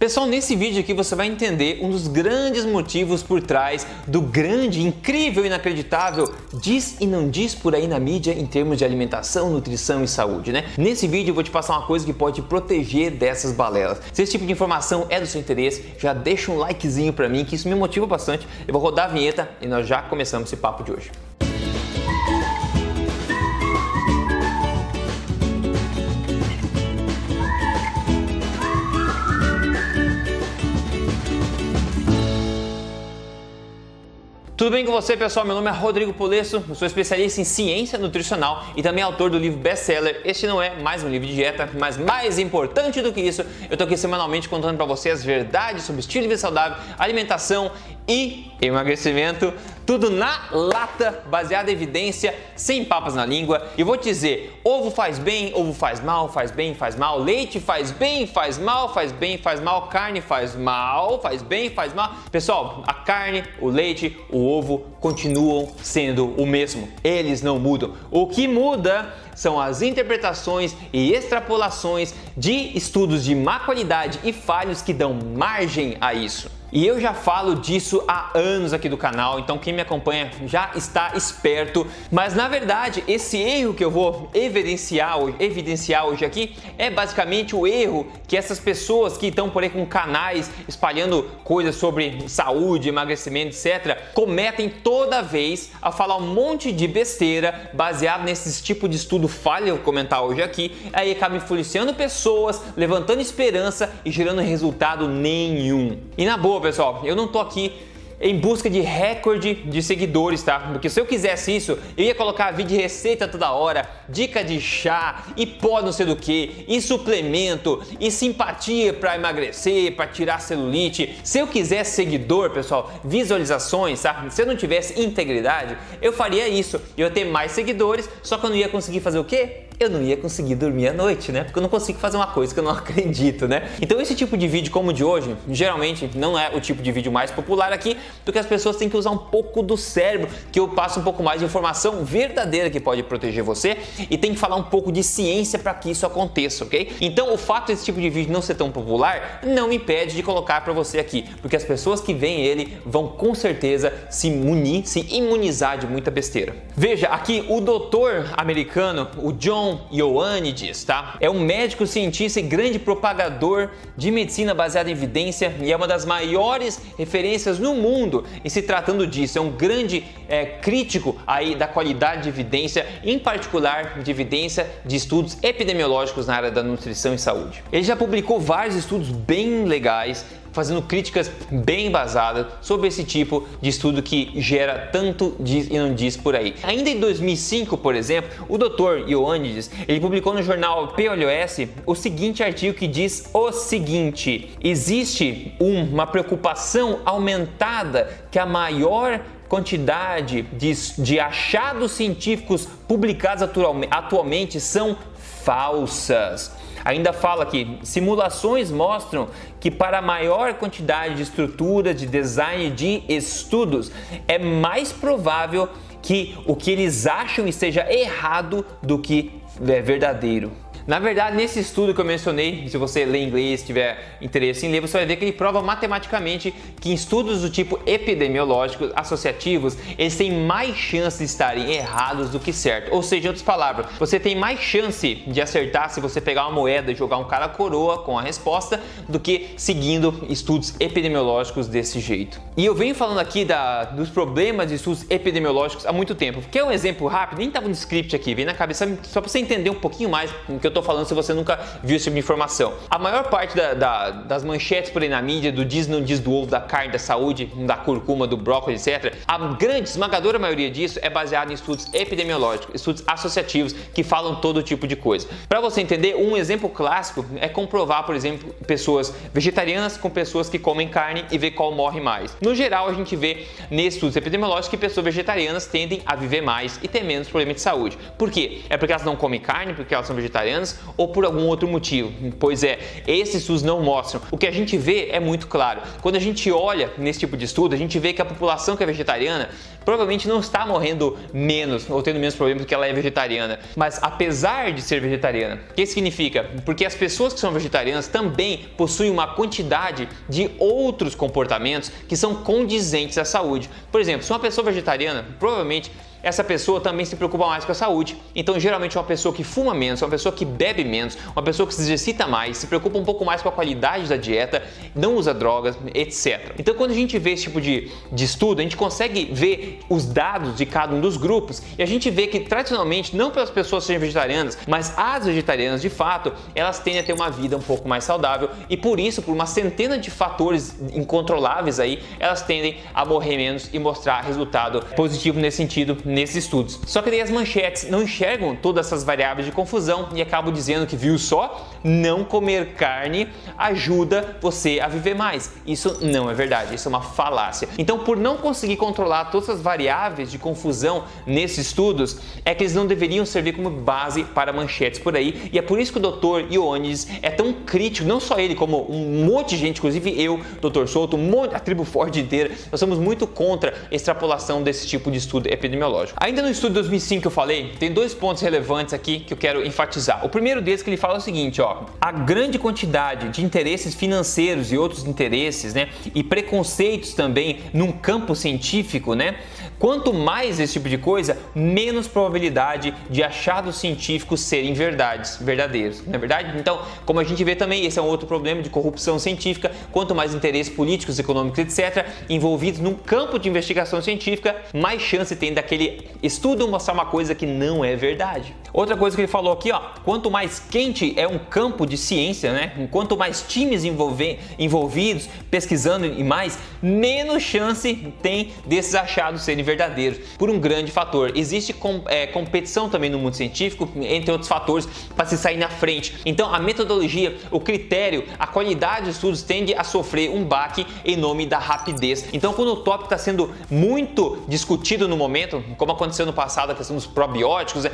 Pessoal, nesse vídeo aqui você vai entender um dos grandes motivos por trás do grande, incrível, inacreditável diz e não diz por aí na mídia em termos de alimentação, nutrição e saúde, né? Nesse vídeo eu vou te passar uma coisa que pode te proteger dessas balelas. Se esse tipo de informação é do seu interesse, já deixa um likezinho para mim que isso me motiva bastante. Eu vou rodar a vinheta e nós já começamos esse papo de hoje. Tudo bem com você, pessoal? Meu nome é Rodrigo Polesso, sou especialista em ciência nutricional e também autor do livro best-seller. Este não é mais um livro de dieta, mas mais importante do que isso, eu tô aqui semanalmente contando para você as verdades sobre estilo de vida saudável, alimentação e emagrecimento, tudo na lata, baseado em evidência, sem papas na língua. E vou te dizer, ovo faz bem, ovo faz mal, faz bem, faz mal, leite faz bem, faz mal, faz bem, faz mal, carne faz mal, faz bem, faz mal. Pessoal, a carne, o leite, o ovo continuam sendo o mesmo. Eles não mudam. O que muda são as interpretações e extrapolações de estudos de má qualidade e falhos que dão margem a isso. E eu já falo disso há anos aqui do canal, então quem me acompanha já está esperto. Mas na verdade, esse erro que eu vou evidenciar, evidenciar hoje aqui é basicamente o erro que essas pessoas que estão por aí com canais espalhando coisas sobre saúde, emagrecimento, etc., cometem toda vez a falar um monte de besteira baseado nesses tipo de estudo falho eu comentar hoje aqui, aí acaba influenciando pessoas, levantando esperança e gerando resultado nenhum. E na boa, pessoal, eu não tô aqui em busca de recorde de seguidores, tá? Porque se eu quisesse isso, eu ia colocar vídeo de receita toda hora, dica de chá e pó não sei do que, e suplemento, e simpatia para emagrecer, para tirar celulite. Se eu quisesse seguidor, pessoal, visualizações, tá? Se eu não tivesse integridade, eu faria isso. Eu ia ter mais seguidores, só que eu não ia conseguir fazer o quê? Eu não ia conseguir dormir à noite, né? Porque eu não consigo fazer uma coisa que eu não acredito, né? Então esse tipo de vídeo como o de hoje, geralmente não é o tipo de vídeo mais popular aqui, porque as pessoas têm que usar um pouco do cérebro, que eu passo um pouco mais de informação verdadeira que pode proteger você e tem que falar um pouco de ciência para que isso aconteça, ok? Então o fato desse tipo de vídeo não ser tão popular não me impede de colocar para você aqui, porque as pessoas que veem ele vão com certeza se munir, se imunizar de muita besteira. Veja, aqui o doutor americano, o John John Ioannidis, tá? É um médico cientista e grande propagador de medicina baseada em evidência e é uma das maiores referências no mundo em se tratando disso. É um grande é, crítico aí da qualidade de evidência, em particular de evidência de estudos epidemiológicos na área da nutrição e saúde. Ele já publicou vários estudos bem legais fazendo críticas bem embasadas sobre esse tipo de estudo que gera tanto diz e não diz por aí. Ainda em 2005, por exemplo, o Dr. Ioannidis, ele publicou no jornal PLOS o seguinte artigo que diz o seguinte: existe uma preocupação aumentada que a maior quantidade de, de achados científicos publicados atualmente são falsas. Ainda fala que simulações mostram que para maior quantidade de estruturas de design de estudos é mais provável que o que eles acham esteja errado do que é verdadeiro. Na verdade, nesse estudo que eu mencionei, se você ler inglês, tiver interesse em ler, você vai ver que ele prova matematicamente que em estudos do tipo epidemiológicos associativos, eles têm mais chance de estarem errados do que certo. Ou seja, em outras palavras, você tem mais chance de acertar se você pegar uma moeda e jogar um cara coroa com a resposta do que seguindo estudos epidemiológicos desse jeito. E eu venho falando aqui da, dos problemas de estudos epidemiológicos há muito tempo. Quer um exemplo rápido? Nem estava no script aqui, vem na cabeça só para você entender um pouquinho mais do que eu estou falando se você nunca viu esse tipo de informação. A maior parte da, da, das manchetes por aí na mídia, do diz não diz do ovo, da carne, da saúde, da curcuma, do brócolis, etc., a grande, esmagadora maioria disso é baseada em estudos epidemiológicos, estudos associativos que falam todo tipo de coisa. Para você entender, um exemplo clássico é comprovar, por exemplo, pessoas vegetarianas com pessoas que comem carne e ver qual morre mais. No geral, a gente vê nesses estudos epidemiológicos que pessoas vegetarianas tendem a viver mais e ter menos problemas de saúde. Por quê? É porque elas não comem carne, porque elas são vegetarianas vegetarianas ou por algum outro motivo. Pois é, esses estudos não mostram. O que a gente vê é muito claro. Quando a gente olha nesse tipo de estudo, a gente vê que a população que é vegetariana provavelmente não está morrendo menos ou tendo menos problemas porque ela é vegetariana. Mas apesar de ser vegetariana, o que significa? Porque as pessoas que são vegetarianas também possuem uma quantidade de outros comportamentos que são condizentes à saúde. Por exemplo, se uma pessoa vegetariana, provavelmente essa pessoa também se preocupa mais com a saúde. Então, geralmente, uma pessoa que fuma menos, uma pessoa que bebe menos, uma pessoa que se exercita mais, se preocupa um pouco mais com a qualidade da dieta, não usa drogas, etc. Então, quando a gente vê esse tipo de, de estudo, a gente consegue ver os dados de cada um dos grupos e a gente vê que, tradicionalmente, não pelas pessoas serem vegetarianas, mas as vegetarianas, de fato, elas tendem a ter uma vida um pouco mais saudável e, por isso, por uma centena de fatores incontroláveis aí, elas tendem a morrer menos e mostrar resultado positivo nesse sentido nesses estudos. Só que daí as manchetes não enxergam todas essas variáveis de confusão e acabam dizendo que, viu só, não comer carne ajuda você a viver mais. Isso não é verdade, isso é uma falácia. Então, por não conseguir controlar todas as variáveis de confusão nesses estudos, é que eles não deveriam servir como base para manchetes por aí. E é por isso que o Dr. Ioannis é tão crítico, não só ele, como um monte de gente, inclusive eu, Dr. Souto, a tribo Ford inteira, nós somos muito contra a extrapolação desse tipo de estudo epidemiológico lógico. Ainda no estudo de 2005 que eu falei, tem dois pontos relevantes aqui que eu quero enfatizar. O primeiro deles que ele fala é o seguinte, ó, a grande quantidade de interesses financeiros e outros interesses, né, e preconceitos também num campo científico, né, Quanto mais esse tipo de coisa, menos probabilidade de achados científicos serem verdades, verdadeiros, não é verdade? Então, como a gente vê também, esse é um outro problema de corrupção científica. Quanto mais interesses políticos, econômicos, etc., envolvidos num campo de investigação científica, mais chance tem daquele estudo mostrar uma coisa que não é verdade. Outra coisa que ele falou aqui, ó, quanto mais quente é um campo de ciência, né? Quanto mais times envolvidos pesquisando e mais, menos chance tem desses achados serem verdadeiros, por um grande fator. Existe com, é, competição também no mundo científico, entre outros fatores, para se sair na frente. Então, a metodologia, o critério, a qualidade dos estudos tende a sofrer um baque em nome da rapidez. Então, quando o tópico está sendo muito discutido no momento, como aconteceu no passado, a questão dos probióticos, né,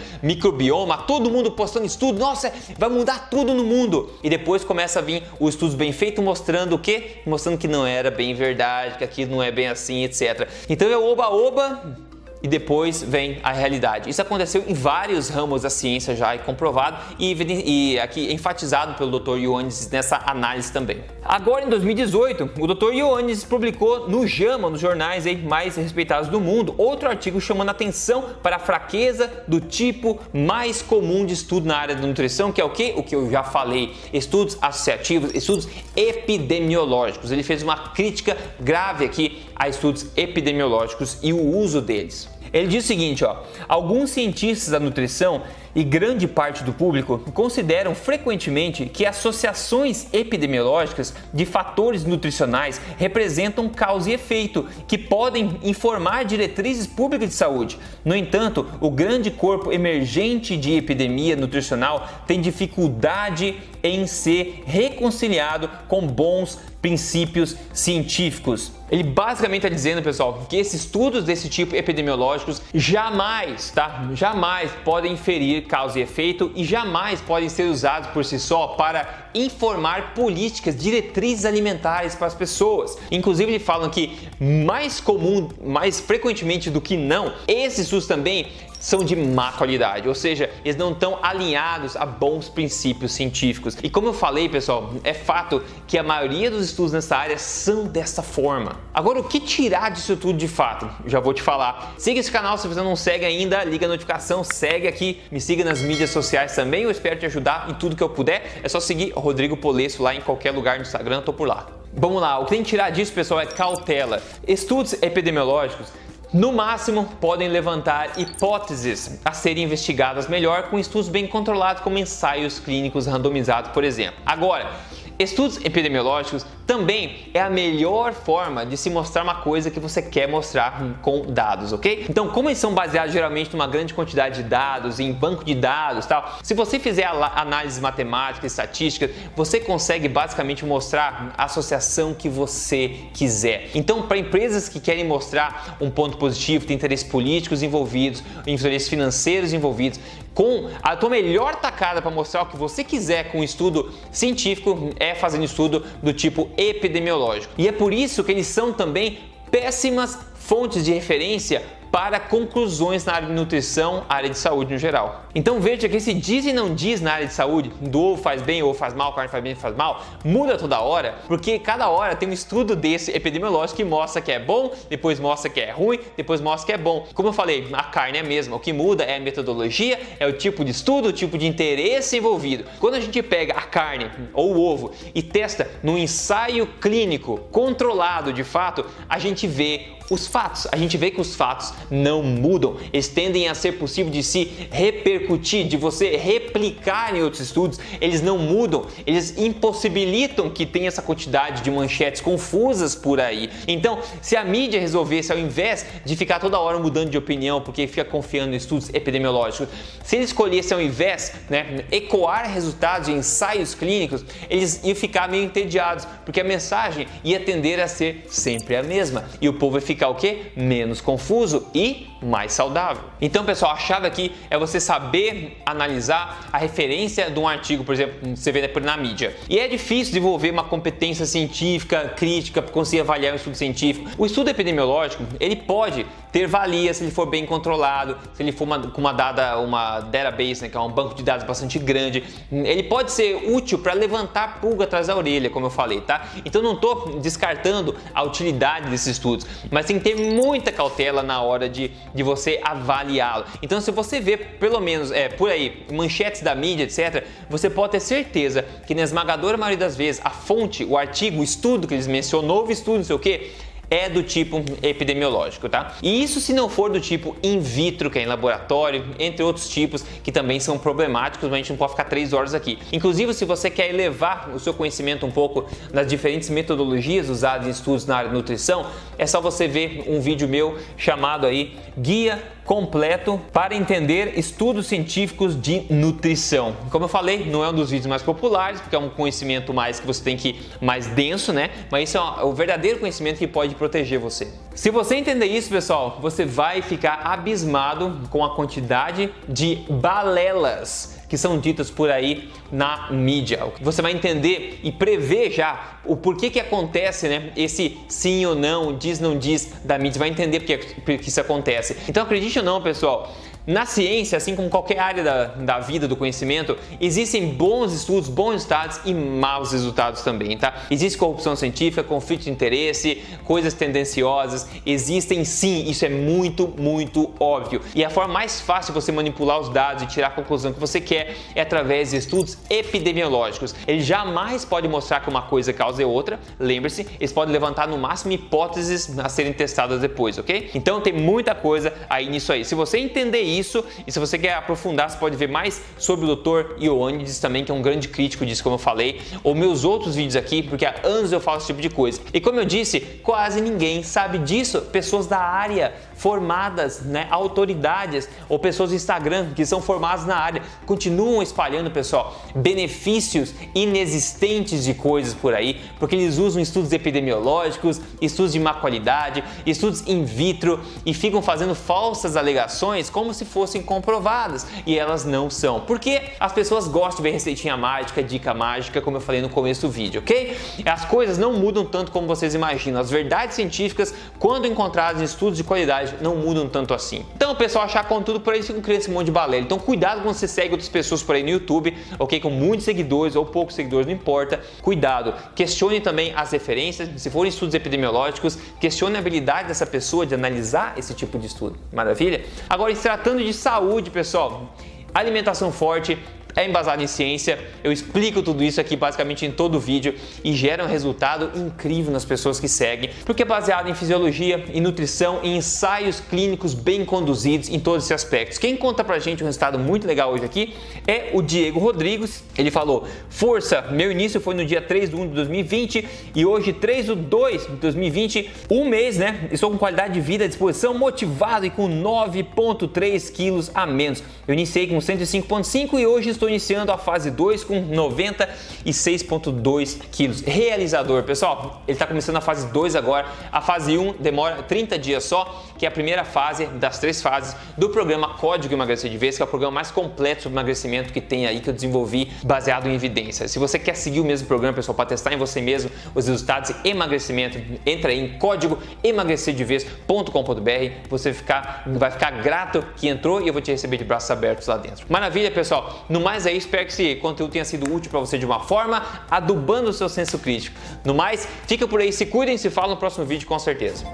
todo mundo postando estudo, nossa, vai mudar tudo no mundo. E depois começa a vir os estudos bem feitos mostrando o quê? Mostrando que não era bem verdade, que aquilo não é bem assim, etc. Então é oba-oba e depois vem a realidade. Isso aconteceu em vários ramos da ciência já é comprovado e, aqui enfatizado pelo Dr. Ioannis nessa análise também. Agora em 2018, o Dr. Ioannis publicou no JAMA, nos jornais mais respeitados do mundo, outro artigo chamando atenção para a fraqueza do tipo mais comum de estudo na área da nutrição, que é o que? O que eu já falei, estudos associativos, estudos epidemiológicos. Ele fez uma crítica grave aqui a estudos epidemiológicos e o uso deles. Ele diz o seguinte, ó, alguns cientistas da nutrição e grande parte do público consideram frequentemente que associações epidemiológicas de fatores nutricionais representam causa e efeito que podem informar diretrizes públicas de saúde. No entanto, o grande corpo emergente de epidemia nutricional tem dificuldade em ser reconciliado com bons princípios científicos. Ele basicamente está dizendo, pessoal, que esses estudos desse tipo epidemiológicos jamais, tá? Jamais podem inferir causa e efeito e jamais podem ser usados por si só para informar políticas, diretrizes alimentares para as pessoas. Inclusive, eles falam que mais comum, mais frequentemente do que não, esses estudos também são de má qualidade, ou seja, eles não estão alinhados a bons princípios científicos. E como eu falei, pessoal, é fato que a maioria dos estudos nessa área são dessa forma. Agora, o que tirar disso tudo de fato? Já vou te falar. Siga esse canal se você não segue ainda, liga a notificação, segue aqui, me siga nas mídias sociais também. Eu espero te ajudar em tudo que eu puder. É só seguir Rodrigo Polesso lá em qualquer lugar no Instagram, tô por lá. Vamos lá, o que tem que tirar disso, pessoal, é cautela. Estudos epidemiológicos no máximo, podem levantar hipóteses a serem investigadas melhor com estudos bem controlados, como ensaios clínicos randomizados, por exemplo. Agora, estudos epidemiológicos também é a melhor forma de se mostrar uma coisa que você quer mostrar com dados, ok? Então, como eles são baseados geralmente numa grande quantidade de dados, em banco de dados tal, se você fizer análise matemática, estatística, você consegue basicamente mostrar a associação que você quiser. Então, para empresas que querem mostrar um ponto positivo, tem interesses políticos envolvidos, interesses financeiros envolvidos, com a tua melhor tacada para mostrar o que você quiser com um estudo científico é fazendo estudo do tipo epidemiológico. E é por isso que eles são também péssimas fontes de referência para conclusões na área de nutrição, área de saúde no geral. Então veja que esse diz e não diz na área de saúde, do ovo faz bem ou faz mal, carne faz bem faz mal, muda toda hora, porque cada hora tem um estudo desse epidemiológico que mostra que é bom, depois mostra que é ruim, depois mostra que é bom. Como eu falei, a carne é a mesma, o que muda é a metodologia, é o tipo de estudo, o tipo de interesse envolvido. Quando a gente pega a carne ou o ovo e testa num ensaio clínico controlado de fato, a gente vê os fatos. A gente vê que os fatos não mudam, eles tendem a ser possível de se repercutir, de você replicar em outros estudos, eles não mudam, eles impossibilitam que tenha essa quantidade de manchetes confusas por aí. Então, se a mídia resolvesse, ao invés de ficar toda hora mudando de opinião porque fica confiando em estudos epidemiológicos, se eles escolhessem ao invés né, ecoar resultados de ensaios clínicos, eles iam ficar meio entediados, porque a mensagem ia tender a ser sempre a mesma e o povo ia ficar o que? Menos confuso e mais saudável. Então, pessoal, a chave aqui é você saber analisar a referência de um artigo, por exemplo, você vê na mídia. E é difícil desenvolver uma competência científica, crítica, para conseguir avaliar um estudo científico. O estudo epidemiológico, ele pode ter valia se ele for bem controlado, se ele for uma, com uma dada, uma database, né, que é um banco de dados bastante grande. Ele pode ser útil para levantar pulga atrás da orelha, como eu falei, tá? Então não estou descartando a utilidade desses estudos, mas tem que ter muita cautela na hora de de você avaliá-lo. Então, se você vê pelo menos é, por aí manchetes da mídia, etc., você pode ter certeza que na esmagadora maioria das vezes a fonte, o artigo, o estudo que eles mencionam, novo estudo, não sei o que, é do tipo epidemiológico, tá? E isso se não for do tipo in vitro, que é em laboratório, entre outros tipos que também são problemáticos, mas a gente não pode ficar três horas aqui. Inclusive, se você quer elevar o seu conhecimento um pouco nas diferentes metodologias usadas em estudos na área de nutrição, é só você ver um vídeo meu chamado aí Guia completo para entender estudos científicos de nutrição. Como eu falei, não é um dos vídeos mais populares, porque é um conhecimento mais que você tem que mais denso, né? Mas isso é o verdadeiro conhecimento que pode proteger você. Se você entender isso, pessoal, você vai ficar abismado com a quantidade de balelas que são ditas por aí na mídia. Você vai entender e prever já o porquê que acontece, né? Esse sim ou não, diz não diz da mídia, vai entender porque, porque isso acontece. Então acredite ou não, pessoal, na ciência, assim como qualquer área da, da vida, do conhecimento, existem bons estudos, bons resultados e maus resultados também, tá? Existe corrupção científica, conflito de interesse, coisas tendenciosas, existem sim, isso é muito, muito óbvio. E a forma mais fácil de você manipular os dados e tirar a conclusão que você quer é através de estudos epidemiológicos. Ele jamais pode mostrar que uma coisa causa outra, lembre-se, eles podem levantar no máximo hipóteses a serem testadas depois, ok? Então tem muita coisa aí nisso aí. Se você entender isso, isso. E se você quer aprofundar, você pode ver mais sobre o Dr. Ioannidis também, que é um grande crítico disso, como eu falei, ou meus outros vídeos aqui, porque há anos eu faço esse tipo de coisa. E como eu disse, quase ninguém sabe disso. Pessoas da área formadas, né, autoridades ou pessoas do Instagram que são formadas na área, continuam espalhando, pessoal, benefícios inexistentes de coisas por aí, porque eles usam estudos epidemiológicos, estudos de má qualidade, estudos in vitro e ficam fazendo falsas alegações como se fossem comprovadas e elas não são. Porque as pessoas gostam de ver receitinha mágica, dica mágica, como eu falei no começo do vídeo, ok? As coisas não mudam tanto como vocês imaginam. As verdades científicas, quando encontradas em estudos de qualidade, não mudam tanto assim. Então o pessoal achar conteúdo por aí ficam criando esse monte de balela. Então cuidado quando você segue outras pessoas por aí no YouTube, ok? Com muitos seguidores ou poucos seguidores, não importa. Cuidado. Questione também as referências. Se forem estudos epidemiológicos, questione a habilidade dessa pessoa de analisar esse tipo de estudo. Maravilha? Agora, se tratando de saúde, pessoal, alimentação forte é embasado em ciência. Eu explico tudo isso aqui basicamente em todo o vídeo e gera um resultado incrível nas pessoas que seguem, porque é baseado em fisiologia, em nutrição, em ensaios clínicos bem conduzidos em todos esses aspectos. Quem conta pra gente um resultado muito legal hoje aqui é o Diego Rodrigues. Ele falou: Força, meu início foi no dia 3 de 1 de 2020 e hoje 3 de 2 de 2020, um mês, né? Estou com qualidade de vida disposição, motivado e com 9,3 quilos a menos. Eu iniciei com 105,5 e hoje estou iniciando a fase 2 com 96,2 quilos. Realizador, pessoal, ele está começando a fase 2 agora. A fase 1 demora 30 dias só, que é a primeira fase das três fases do programa Código Emagrecer de Vez, que é o programa mais completo sobre emagrecimento que tem aí, que eu desenvolvi baseado em evidência. Se você quer seguir o mesmo programa, pessoal, para testar em você mesmo os resultados de emagrecimento, entra aí em código emagrecerdevez.com.br. Você ficar, vai ficar grato que entrou e eu vou te receber de braços abertos lá dentro. Maravilha, pessoal. No mais é isso, espero que esse conteúdo tenha sido útil para você de uma forma, adubando o seu senso crítico. No mais, fica por aí, se cuidem, se fala no próximo vídeo com certeza.